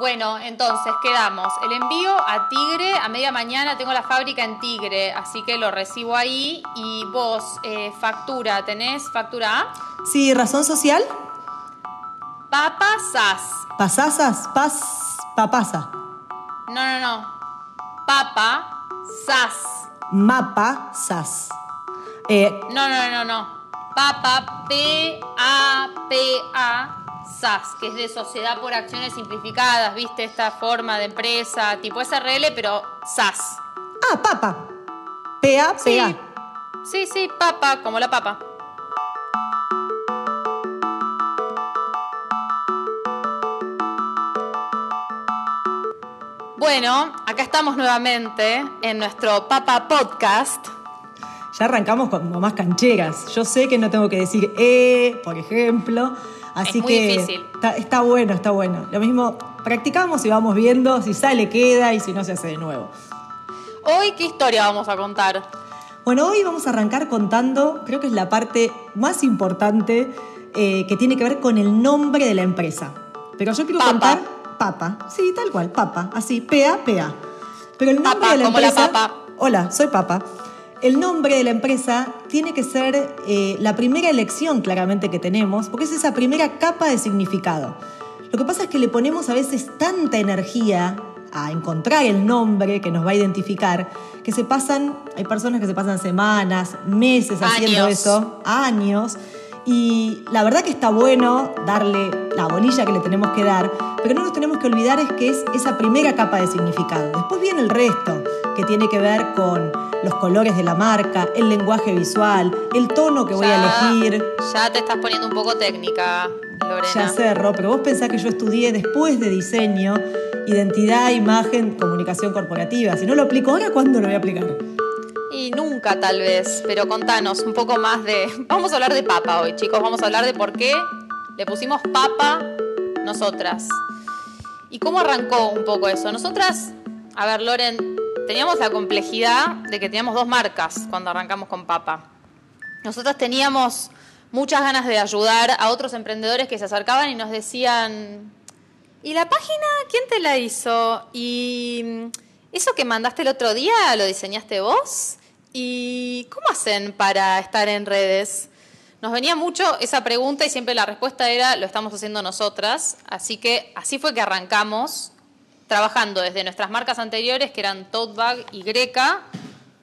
Bueno, entonces quedamos. El envío a Tigre, a media mañana tengo la fábrica en Tigre, así que lo recibo ahí. Y vos, eh, factura, ¿tenés factura A? Sí, razón social. Papasas. Pasasas, pas, papasa. No, no, no. Papa, sas. Mapa, sas. Eh, No, no, no, no. Papa, P-A-P-A, SAS, que es de Sociedad por Acciones Simplificadas, ¿viste? Esta forma de empresa, tipo SRL, pero SAS. ah, papa. PA, Sí. PA. Sí, sí, papa, como la papa. Bueno, acá estamos nuevamente en nuestro Papa Podcast. Ya arrancamos como más cancheras. Yo sé que no tengo que decir eh, por ejemplo. Así Es muy que difícil. Está, está bueno, está bueno. Lo mismo, practicamos y vamos viendo si sale, queda y si no se hace de nuevo. Hoy, ¿qué historia vamos a contar? Bueno, hoy vamos a arrancar contando, creo que es la parte más importante eh, que tiene que ver con el nombre de la empresa. Pero yo quiero Papa. contar Papa. Sí, tal cual, Papa. Así, PA, PA. Pero el nombre Papa, de la como la empresa. papa. Hola, soy Papa. El nombre de la empresa tiene que ser eh, la primera elección claramente que tenemos, porque es esa primera capa de significado. Lo que pasa es que le ponemos a veces tanta energía a encontrar el nombre que nos va a identificar, que se pasan, hay personas que se pasan semanas, meses haciendo eso, años, y la verdad que está bueno darle la bolilla que le tenemos que dar, pero no nos tenemos que olvidar es que es esa primera capa de significado. Después viene el resto, que tiene que ver con los colores de la marca, el lenguaje visual, el tono que voy a elegir. Ya te estás poniendo un poco técnica, Lorena. Ya sé, Ro, pero vos pensás que yo estudié después de diseño, identidad, imagen, comunicación corporativa. Si no lo aplico ahora, ¿cuándo lo voy a aplicar? Y nunca tal vez, pero contanos un poco más de... Vamos a hablar de papa hoy, chicos. Vamos a hablar de por qué le pusimos papa nosotras. ¿Y cómo arrancó un poco eso? Nosotras, a ver, Loren, teníamos la complejidad de que teníamos dos marcas cuando arrancamos con papa. Nosotras teníamos muchas ganas de ayudar a otros emprendedores que se acercaban y nos decían, ¿y la página quién te la hizo? ¿Y mm, eso que mandaste el otro día lo diseñaste vos? ¿Y cómo hacen para estar en redes? Nos venía mucho esa pregunta y siempre la respuesta era, lo estamos haciendo nosotras. Así que así fue que arrancamos trabajando desde nuestras marcas anteriores, que eran Tote Bag y Greca,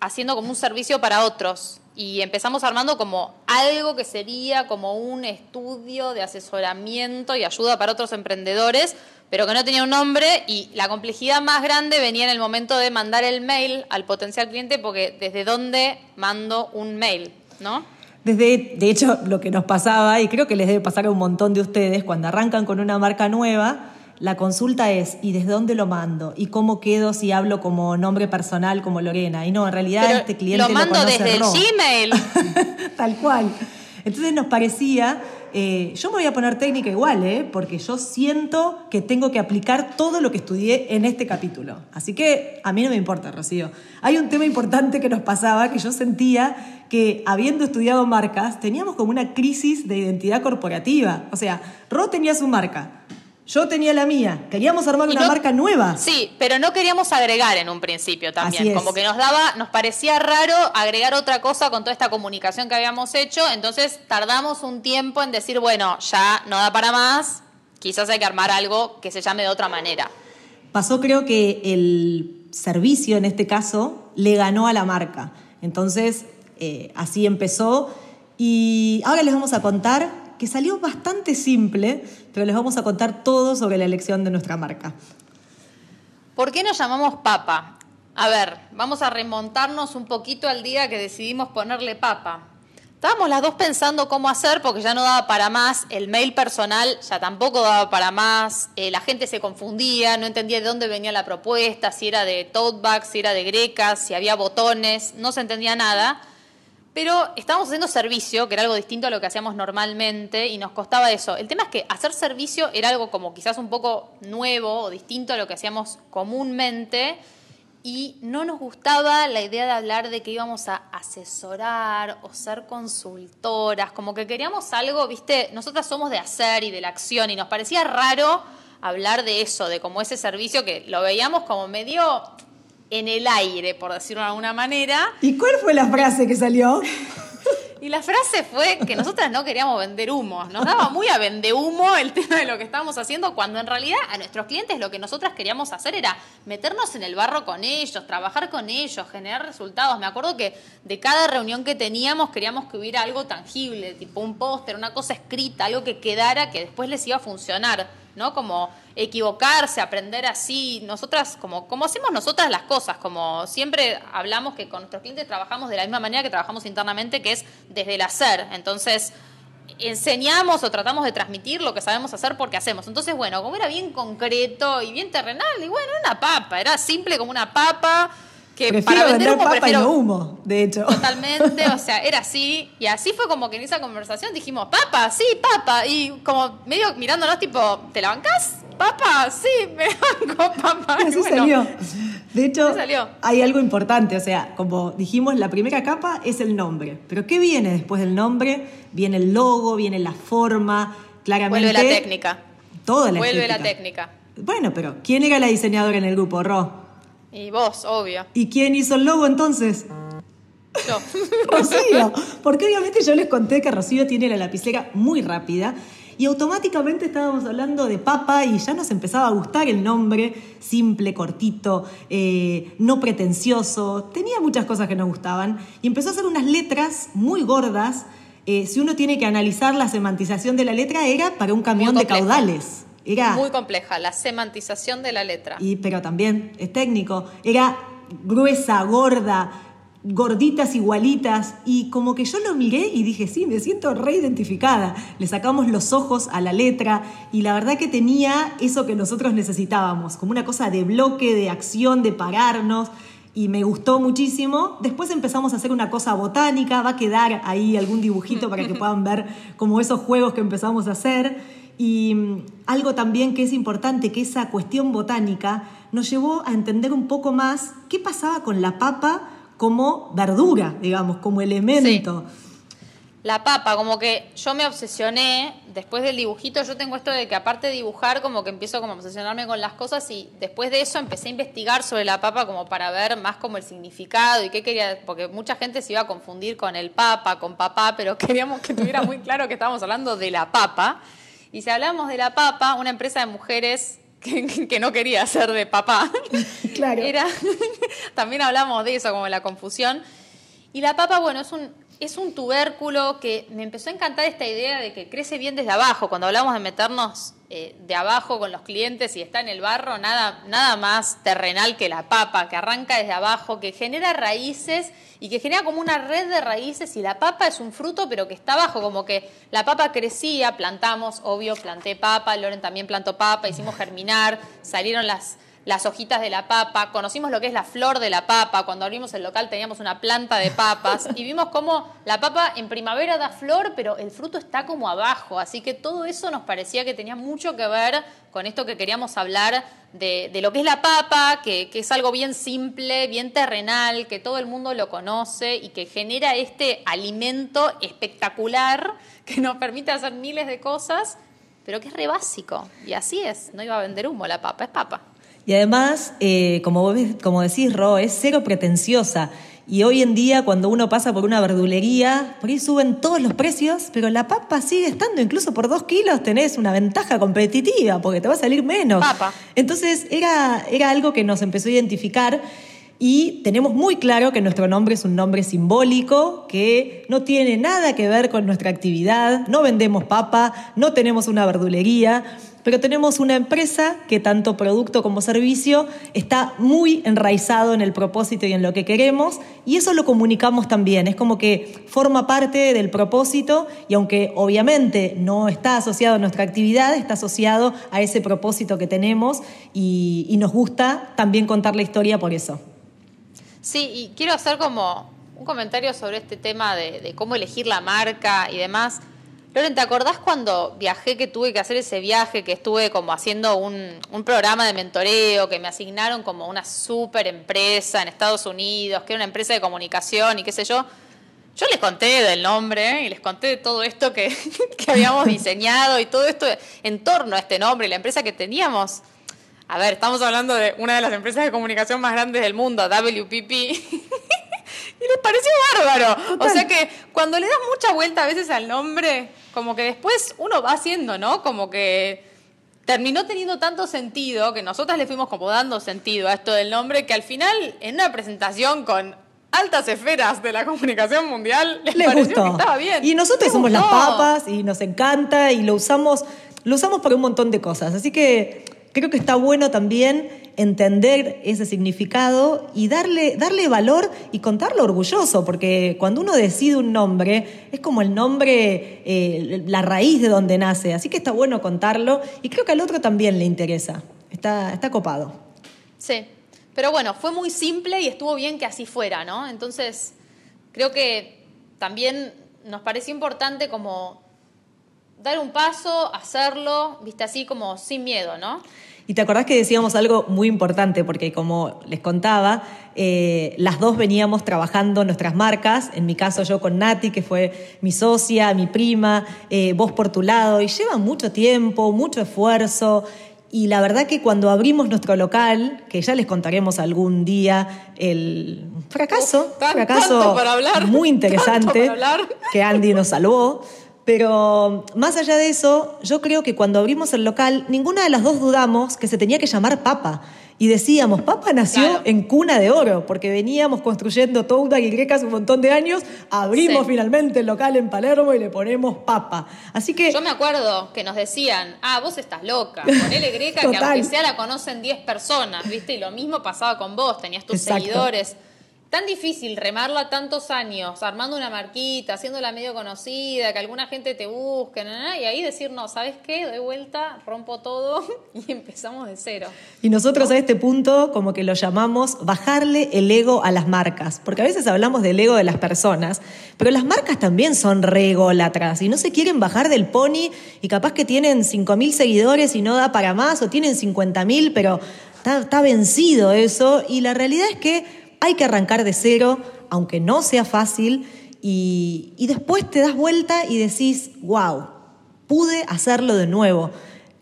haciendo como un servicio para otros. Y empezamos armando como algo que sería como un estudio de asesoramiento y ayuda para otros emprendedores, pero que no tenía un nombre y la complejidad más grande venía en el momento de mandar el mail al potencial cliente, porque desde dónde mando un mail, ¿no? Desde, de hecho, lo que nos pasaba, y creo que les debe pasar a un montón de ustedes, cuando arrancan con una marca nueva, la consulta es, ¿y desde dónde lo mando? ¿Y cómo quedo si hablo como nombre personal, como Lorena? Y no, en realidad Pero este cliente lo mando conoce desde el Ro. Gmail. Tal cual. Entonces nos parecía, eh, yo me voy a poner técnica igual, ¿eh? porque yo siento que tengo que aplicar todo lo que estudié en este capítulo. Así que a mí no me importa, Rocío. Hay un tema importante que nos pasaba, que yo sentía que habiendo estudiado marcas, teníamos como una crisis de identidad corporativa. O sea, Ro tenía su marca, yo tenía la mía, queríamos armar Y una no- marca nueva. Sí, pero no queríamos agregar en un principio también. Como que nos daba, nos parecía raro agregar otra cosa con toda esta comunicación que habíamos hecho. Entonces tardamos un tiempo en decir, bueno, ya no da para más. Quizás hay que armar algo que se llame de otra manera. Pasó creo que el servicio en este caso le ganó a la marca. Entonces, eh, así empezó. Y ahora les vamos a contar que salió bastante simple, pero les vamos a contar todo sobre la elección de nuestra marca. ¿Por qué nos llamamos papa? A ver, vamos a remontarnos un poquito al día que decidimos ponerle papa. Estábamos las dos pensando cómo hacer porque ya no daba para más, el mail personal ya tampoco daba para más, eh, la gente se confundía, no entendía de dónde venía la propuesta, si era de tote bags, si era de grecas, si había botones, no se entendía nada. Pero estábamos haciendo servicio, que era algo distinto a lo que hacíamos normalmente, y nos costaba eso. El tema es que hacer servicio era algo como quizás un poco nuevo o distinto a lo que hacíamos comúnmente, y no nos gustaba la idea de hablar de que íbamos a asesorar o ser consultoras, como que queríamos algo, viste, nosotras somos de hacer y de la acción, y nos parecía raro hablar de eso, de como ese servicio que lo veíamos como medio en el aire, por decirlo de alguna manera. ¿Y cuál fue la frase que salió? Y la frase fue que nosotras no queríamos vender humo. Nos daba muy a vender humo el tema de lo que estábamos haciendo, cuando en realidad a nuestros clientes lo que nosotras queríamos hacer era meternos en el barro con ellos, trabajar con ellos, generar resultados. Me acuerdo que de cada reunión que teníamos queríamos que hubiera algo tangible, tipo un póster, una cosa escrita, algo que quedara que después les iba a funcionar. ¿No? Como equivocarse, aprender así. Nosotras, como, como hacemos nosotras las cosas, como siempre hablamos que con nuestros clientes trabajamos de la misma manera que trabajamos internamente, que es desde el hacer. Entonces, enseñamos o tratamos de transmitir lo que sabemos hacer porque hacemos. Entonces, bueno, como era bien concreto y bien terrenal, y bueno, una papa, era simple como una papa que prefiero para vender, papa y no humo, de hecho. Totalmente, o sea, era así. Y así fue como que en esa conversación dijimos, papa, sí, papa. Y como medio mirándonos, tipo, ¿te la bancás? Papa, sí, me banco, papa. Así salió. De hecho, hay algo importante, o sea, como dijimos, la primera capa es el nombre. Pero ¿qué viene después del nombre? Viene el logo, viene la forma, claramente. Vuelve la técnica. Toda la Vuelve la técnica. Bueno, pero ¿quién era la diseñadora en el grupo, Ro? Y vos, obvio. ¿Y quién hizo el logo entonces? Yo. Rocío. Porque obviamente yo les conté que Rocío tiene la lapicera muy rápida y automáticamente estábamos hablando de papa y ya nos empezaba a gustar el nombre, simple, cortito, eh, no pretencioso, tenía muchas cosas que nos gustaban y empezó a hacer unas letras muy gordas. Eh, si uno tiene que analizar la semantización de la letra, era para un camión de caudales. Era, Muy compleja, la semantización de la letra. Y, pero también es técnico. Era gruesa, gorda, gorditas igualitas. Y como que yo lo miré y dije, sí, me siento reidentificada. Le sacamos los ojos a la letra y la verdad que tenía eso que nosotros necesitábamos, como una cosa de bloque, de acción, de pararnos y me gustó muchísimo. Después empezamos a hacer una cosa botánica, va a quedar ahí algún dibujito para que puedan ver como esos juegos que empezamos a hacer. Y mm, algo también que es importante, que esa cuestión botánica nos llevó a entender un poco más qué pasaba con la papa como verdura, digamos, como elemento. La papa, como que yo me obsesioné, después del dibujito, yo tengo esto de que aparte de dibujar, como que empiezo como a obsesionarme con las cosas y después de eso empecé a investigar sobre la papa como para ver más como el significado y qué quería, porque mucha gente se iba a confundir con el papa, con papá, pero queríamos que tuviera muy claro que estábamos hablando de la papa. Y si hablamos de la papa, una empresa de mujeres que, no quería ser de papá, claro. Era, también hablamos de eso, como la confusión. Y la papa, bueno, es un, es un tubérculo que me empezó a encantar esta idea de que crece bien desde abajo. Cuando hablamos de meternos eh, de abajo con los clientes y está en el barro, nada, nada más terrenal que la papa, que arranca desde abajo, que genera raíces y que genera como una red de raíces y la papa es un fruto pero que está abajo, como que la papa crecía, plantamos, obvio, planté papa, Loren también plantó papa, hicimos germinar, salieron las las hojitas de la papa, conocimos lo que es la flor de la papa, cuando abrimos el local teníamos una planta de papas y vimos cómo la papa en primavera da flor, pero el fruto está como abajo, así que todo eso nos parecía que tenía mucho que ver con esto que queríamos hablar de, lo que es la papa, que, que es algo bien simple, bien terrenal, que todo el mundo lo conoce y que genera este alimento espectacular que nos permite hacer miles de cosas pero que es re básico. Y así es, no iba a vender humo la papa, es papa. Y además, eh, como, como decís, Ro, es cero pretenciosa. Y hoy en día, cuando uno pasa por una verdulería, por ahí suben todos los precios, pero la papa sigue estando, incluso por dos kilos tenés una ventaja competitiva, porque te va a salir menos. Papa. Entonces, era, era algo que nos empezó a identificar. Y tenemos muy claro que nuestro nombre es un nombre simbólico, que no tiene nada que ver con nuestra actividad, no vendemos papa, no tenemos una verdulería, pero tenemos una empresa que tanto producto como servicio está muy enraizado en el propósito y en lo que queremos y eso lo comunicamos también, es como que forma parte del propósito y aunque obviamente no está asociado a nuestra actividad, está asociado a ese propósito que tenemos y, nos gusta también contar la historia por eso. Sí, y quiero hacer como un comentario sobre este tema de cómo elegir la marca y demás. Loren, ¿te acordás cuando viajé que tuve que hacer ese viaje, que estuve como haciendo un, programa de mentoreo, que me asignaron como una súper empresa en Estados Unidos, que era una empresa de comunicación y qué sé yo? Yo les conté del nombre y les conté de todo esto que, que habíamos diseñado y todo esto en torno a este nombre y la empresa que teníamos. A ver, estamos hablando de una de las empresas de comunicación más grandes del mundo, WPP. y les pareció bárbaro. O sea que cuando le das mucha vuelta a veces al nombre, como que después uno va haciendo, ¿no? Como que terminó teniendo tanto sentido que nosotras le fuimos como dando sentido a esto del nombre que al final en una presentación con altas esferas de la comunicación mundial les, pareció gustó. que estaba bien. Y nosotros Les somos las papas y nos encanta y lo usamos, lo usamos para un montón de cosas. Así que creo que está bueno también entender ese significado y darle, darle valor y contarlo orgulloso, porque cuando uno decide un nombre, es como el nombre, eh, la raíz de donde nace. Así que está bueno contarlo y creo que al otro también le interesa. Está, está copado. Sí, pero bueno, fue muy simple y estuvo bien que así fuera, ¿no? Entonces, creo que también nos pareció importante como dar un paso, hacerlo, viste, así como sin miedo, ¿no? Y te acordás que decíamos algo muy importante, porque como les contaba, eh, las dos veníamos trabajando nuestras marcas, en mi caso yo con Nati, que fue mi socia, mi prima, eh, vos por tu lado, y lleva mucho tiempo, mucho esfuerzo. Y la verdad que cuando abrimos nuestro local, que ya les contaremos algún día el fracaso, Uf, tan- fracaso para hablar, muy interesante tanto para hablar. que Andy nos salvó. Pero más allá de eso, yo creo que cuando abrimos el local, ninguna de las dos dudamos que se tenía que llamar Papa. Y decíamos, Papa nació Claro. en cuna de oro, porque veníamos construyendo toda una Y hace un montón de años, abrimos Sí. finalmente el local en Palermo y le ponemos Papa. Así que Yo me acuerdo que nos decían, ah, vos estás loca, ponele greca que aunque sea la conocen 10 personas, ¿viste? Y lo mismo pasaba con vos, tenías tus Exacto. seguidores. Tan difícil remarla tantos años, armando una marquita, haciéndola medio conocida, que alguna gente te busque, y ahí decir, no, ¿sabes qué? Doy vuelta, rompo todo y empezamos de cero. Y nosotros a este punto como que lo llamamos bajarle el ego a las marcas, porque a veces hablamos del ego de las personas, pero las marcas también son re ególatras y no se quieren bajar del pony y capaz que tienen 5.000 seguidores y no da para más, o tienen 50.000, pero está, está vencido eso y la realidad es que hay que arrancar de cero, aunque no sea fácil, y, y después te das vuelta y decís, wow, pude hacerlo de nuevo.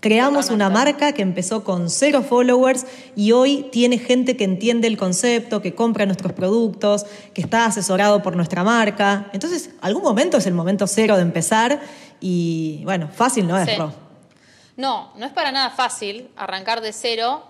Creamos una marca que empezó con cero followers y hoy tiene gente que entiende el concepto, que compra nuestros productos, que está asesorado por nuestra marca. Entonces, algún momento es el momento cero de empezar y, bueno, fácil no es, Sí. No, no es para nada fácil arrancar de cero.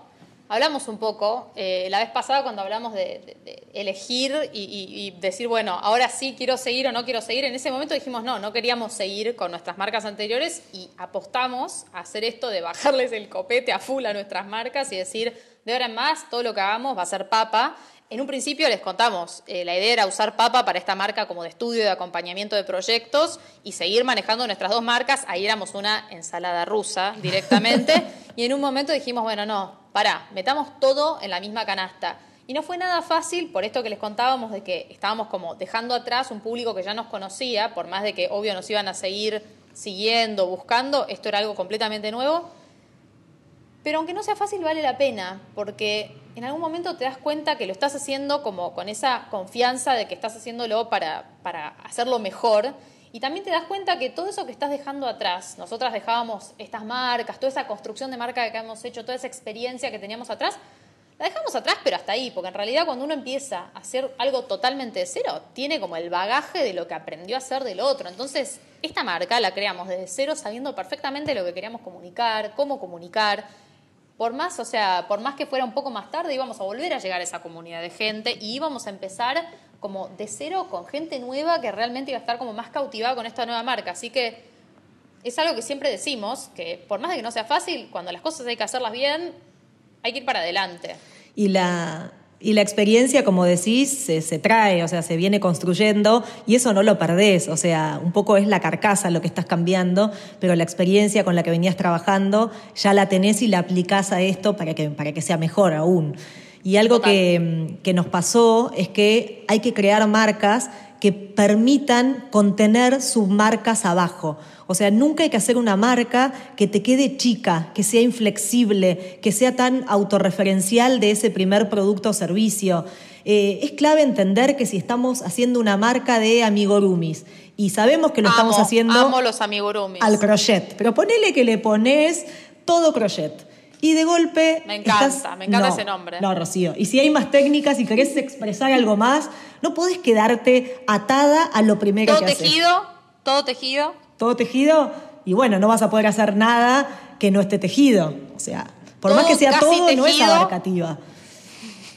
Hablamos un poco eh, la vez pasada cuando hablamos de, elegir y, y- y decir, bueno, ahora sí quiero seguir o no quiero seguir. En ese momento dijimos, no, no queríamos seguir con nuestras marcas anteriores y apostamos a hacer esto de bajarles el copete a full a nuestras marcas y decir, de ahora en más, todo lo que hagamos va a ser papa. En un principio les contamos, eh, la idea era usar Papa para esta marca como de estudio de acompañamiento de proyectos y seguir manejando nuestras dos marcas. Ahí éramos una ensalada rusa directamente. y en un momento dijimos, bueno, no, pará, metamos todo en la misma canasta. Y no fue nada fácil por esto que les contábamos de que estábamos como dejando atrás un público que ya nos conocía, por más de que obvio nos iban a seguir siguiendo, buscando, esto era algo completamente nuevo. Pero aunque no sea fácil, vale la pena, porque en algún momento te das cuenta que lo estás haciendo como con esa confianza de que estás haciéndolo para, para hacerlo mejor. Y también te das cuenta que todo eso que estás dejando atrás, nosotras dejábamos estas marcas, toda esa construcción de marca que hemos hecho, toda esa experiencia que teníamos atrás, la dejamos atrás, pero hasta ahí, porque en realidad cuando uno empieza a hacer algo totalmente de cero, tiene como el bagaje de lo que aprendió a hacer del otro. Entonces, esta marca la creamos desde cero sabiendo perfectamente lo que queríamos comunicar, cómo comunicar. Por más, o sea, por más que fuera un poco más tarde, íbamos a volver a llegar a esa comunidad de gente y íbamos a empezar como de cero con gente nueva que realmente iba a estar como más cautivada con esta nueva marca. Así que es algo que siempre decimos, que por más de que no sea fácil, cuando las cosas hay que hacerlas bien, hay que ir para adelante. Y la, y la experiencia, como decís, se, se trae, o sea, se viene construyendo y eso no lo perdés. O sea, un poco es la carcasa lo que estás cambiando, pero la experiencia con la que venías trabajando ya la tenés y la aplicás a esto para que, para que sea mejor aún. Y algo que, que nos pasó es que hay que crear marcas que permitan contener submarcas abajo. O sea, nunca hay que hacer una marca que te quede chica, que sea inflexible, que sea tan autorreferencial de ese primer producto o servicio. Eh, es clave entender que si estamos haciendo una marca de amigurumis y sabemos que lo Amo, estamos haciendo amo los amigurumis. al crochet, pero ponele que le pones todo crochet. Y de golpe. Me encanta, estás- me encanta No, ese nombre. No, Rocío. Y si hay más técnicas y querés expresar algo más, no podés quedarte atada a lo primero Todo que haces. tejido, todo tejido. Todo tejido, y bueno, no vas a poder hacer nada que no esté tejido. O sea, por Todo más que sea todo, no es tejido. abarcativa.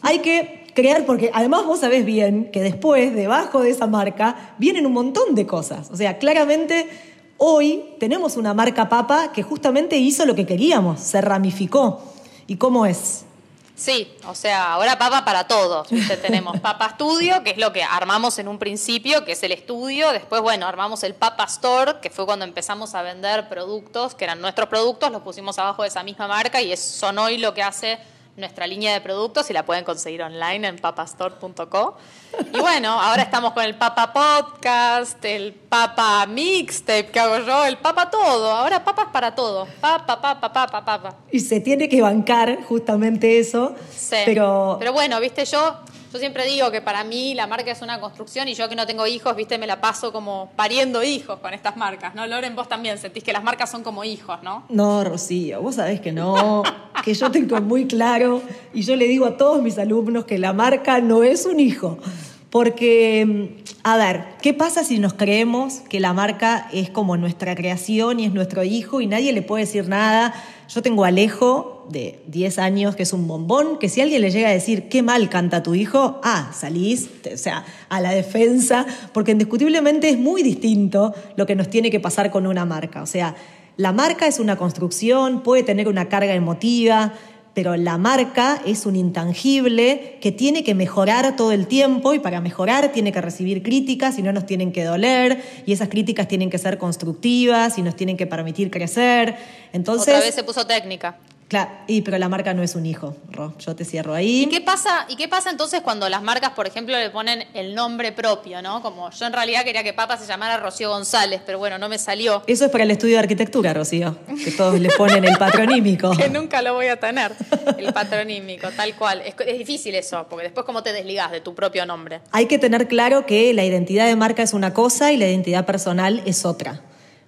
Hay que crear, porque además vos sabés bien que después, debajo de esa marca, vienen un montón de cosas. O sea, claramente hoy tenemos una marca papa que justamente hizo lo que queríamos, se ramificó. ¿Y cómo es? Sí, o sea, ahora papa para todos. Tenemos Papa Studio, que es lo que armamos en un principio, que es el estudio. Después, bueno, armamos el Papa Store, que fue cuando empezamos a vender productos, que eran nuestros productos, los pusimos abajo de esa misma marca y es, son hoy lo que hace nuestra línea de productos y la pueden conseguir online en papastore.co. Y bueno, ahora estamos con el Papa Podcast, el Papa Mixtape que hago yo, el Papa todo. Ahora papas para todo. Papa, papa, papa, papa. Y se tiene que bancar justamente eso. Sí. Pero, bueno, viste, yo, yo siempre digo que para mí la marca es una construcción y yo que no tengo hijos, viste, me la paso como pariendo hijos con estas marcas, ¿no? Loren, vos también sentís que las marcas son como hijos, ¿no? No, Rocío, vos sabés que no, que yo tengo muy claro y yo le digo a todos mis alumnos que la marca no es un hijo. Porque, a ver, ¿qué pasa si nos creemos que la marca es como nuestra creación y es nuestro hijo y nadie le puede decir nada? Yo tengo Alejo, de 10 años, que es un bombón, que si alguien le llega a decir qué mal canta tu hijo, ah, salís, o sea, a la defensa, porque indiscutiblemente es muy distinto lo que nos tiene que pasar con una marca. O sea, la marca es una construcción, puede tener una carga emotiva, pero la marca es un intangible que tiene que mejorar todo el tiempo y para mejorar tiene que recibir críticas y no nos tienen que doler y esas críticas tienen que ser constructivas y nos tienen que permitir crecer. Entonces, Otra vez se puso técnica. Claro, y, pero la marca no es un hijo, Ro, yo te cierro ¿Y ahí. qué pasa, ¿Y qué pasa entonces cuando las marcas, por ejemplo, le ponen el nombre propio, ¿no? Como yo en realidad quería que Papa se llamara Rocío González, pero bueno, no me salió. Eso es para el estudio de arquitectura, Rocío, que todos le ponen el patronímico. Que nunca lo voy a tener, el patronímico, tal cual. Es, es difícil eso, porque después cómo te desligás de tu propio nombre. Hay que tener claro que la identidad de marca es una cosa y la identidad personal es otra.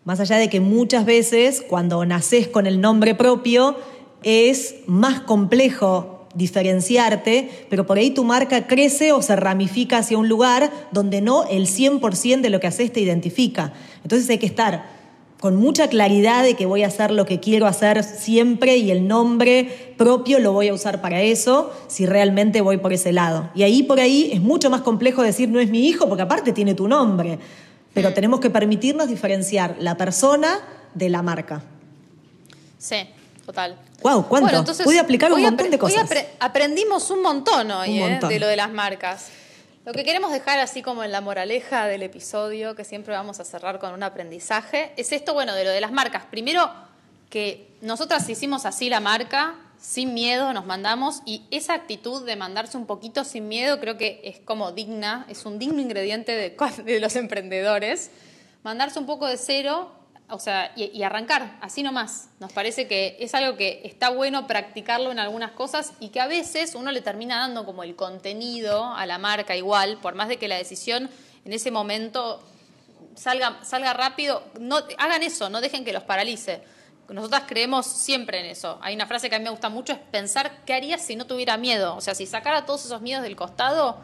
Más allá de que muchas veces cuando naces con el nombre propio es más complejo diferenciarte, pero por ahí tu marca crece o se ramifica hacia un lugar donde no el 100% de lo que haces te identifica. Entonces hay que estar con mucha claridad de que voy a hacer lo que quiero hacer siempre y el nombre propio lo voy a usar para eso si realmente voy por ese lado. Y ahí por ahí es mucho más complejo decir no es mi hijo porque aparte tiene tu nombre. Pero tenemos que permitirnos diferenciar la persona de la marca. Sí, total. Guau, ¿cuánto? Pude aplicar un montón de cosas. Hoy aprendimos un montón hoy, Un ¿eh? de lo de las marcas. Lo que queremos dejar así como en la moraleja del episodio, que siempre vamos a cerrar con un aprendizaje, es esto, bueno, de lo de las marcas. Primero, que nosotras hicimos así la marca, sin miedo, nos mandamos, y esa actitud de mandarse un poquito sin miedo creo que es como digna, es un digno ingrediente de, de los emprendedores. Mandarse un poco de cero o sea, y, arrancar, así nomás. Nos parece que es algo que está bueno practicarlo en algunas cosas y que a veces uno le termina dando como el contenido a la marca igual, por más de que la decisión en ese momento salga, salga rápido, no, hagan eso, no dejen que los paralice. Nosotras creemos siempre en eso. Hay una frase que a mí me gusta mucho, es pensar qué haría si no tuviera miedo. O sea, si sacara todos esos miedos del costado,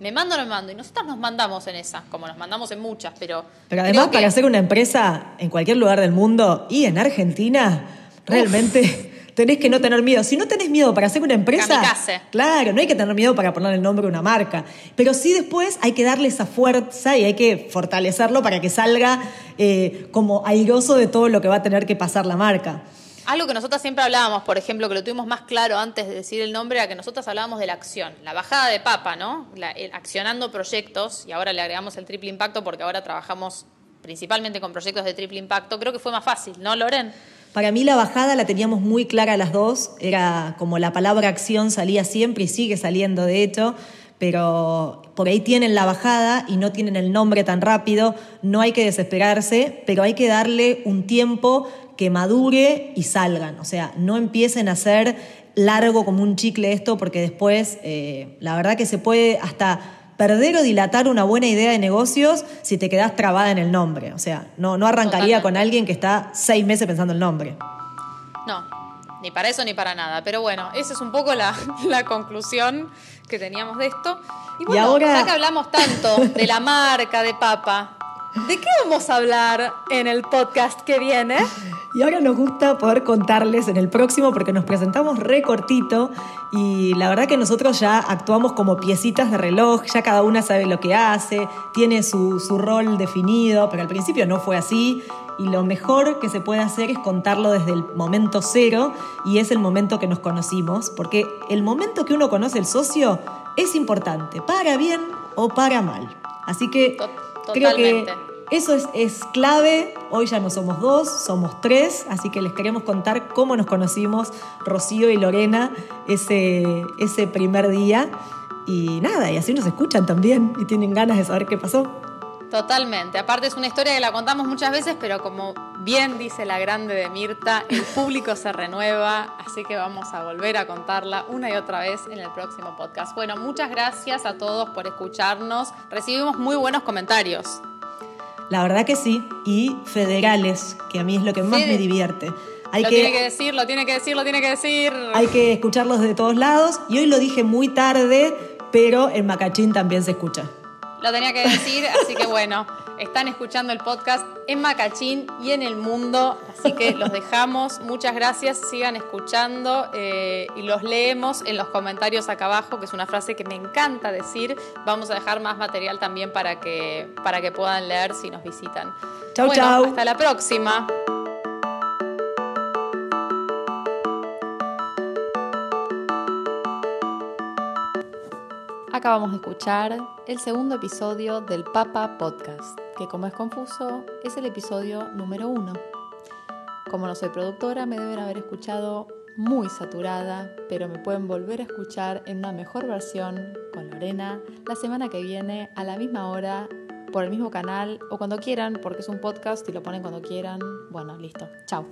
me mando o no me mando. Y nosotras nos mandamos en esa, como nos mandamos en muchas, pero... Pero además, que- para hacer una empresa en cualquier lugar del mundo y en Argentina, realmente tenés que no tener miedo. Si no tenés miedo para hacer una empresa, Kamikaze. claro, no hay que tener miedo para poner el nombre de una marca. Pero sí después hay que darle esa fuerza y hay que fortalecerlo para que salga eh, como airoso de todo lo que va a tener que pasar la marca. Algo que nosotras siempre hablábamos, por ejemplo, que lo tuvimos más claro antes de decir el nombre, era que nosotras hablábamos de la acción, la bajada de papa, ¿no? El- accionando proyectos, y ahora le agregamos el triple impacto porque ahora trabajamos principalmente con proyectos de triple impacto. Creo que fue más fácil, ¿no, Loren? Para mí la bajada la teníamos muy clara las dos, era como la palabra acción salía siempre y sigue saliendo de hecho, pero por ahí tienen la bajada y no tienen el nombre tan rápido, no hay que desesperarse, pero hay que darle un tiempo que madure y salgan, o sea, no empiecen a hacer largo como un chicle esto porque después eh, la verdad que se puede hasta perder o dilatar una buena idea de negocios si te quedas trabada en el nombre. O sea, no, no arrancaría Totalmente. con alguien que está seis meses pensando el nombre. No, ni para eso ni para nada. Pero bueno, esa es un poco la, la conclusión que teníamos de esto. Y bueno, ahora- ya que hablamos tanto de la marca de Papa, ¿de qué vamos a hablar en el podcast que viene? Y ahora nos gusta poder contarles en el próximo porque nos presentamos re cortito y la verdad que nosotros ya actuamos como piecitas de reloj, ya cada una sabe lo que hace, tiene su, su rol definido, pero al principio no fue así y lo mejor que se puede hacer es contarlo desde el momento cero y es el momento que nos conocimos, porque el momento que uno conoce el socio es importante, para bien o para mal. Así que creo que eso es, es clave. Hoy ya no somos dos, somos tres, así que les queremos contar cómo nos conocimos Rocío y Lorena ese, ese primer día. Y nada, y así nos escuchan también y tienen ganas de saber qué pasó. Totalmente. Aparte es una historia que la contamos muchas veces, pero como bien dice la grande de Mirta, el público se renueva, así que vamos a volver a contarla una y otra vez en el próximo podcast. Bueno, muchas gracias a todos por escucharnos. Recibimos muy buenos comentarios. La verdad que sí. Y federales, que a mí es lo que más Fede- me divierte. Hay lo que, tiene que decir, lo tiene que decir, lo tiene que decir. hay que escucharlos de todos lados. Y hoy lo dije muy tarde, pero en Macachín también se escucha. Lo tenía que decir, así que bueno, están escuchando el podcast en Macachín y en el mundo, así que los dejamos. Muchas gracias, sigan escuchando eh, y los leemos en los comentarios acá abajo, que es una frase que me encanta decir. Vamos a dejar más material también para que, para que puedan leer si nos visitan. Chau, Bueno, chau. Hasta la próxima. Acabamos de escuchar el segundo episodio del Papa Podcast, que como es confuso, es el episodio número uno. Como no soy productora, me deben haber escuchado muy saturada, pero me pueden volver a escuchar en una mejor versión con Lorena la semana que viene a la misma hora, por el mismo canal o cuando quieran, porque es un podcast y lo ponen cuando quieran. Bueno, listo. Chao.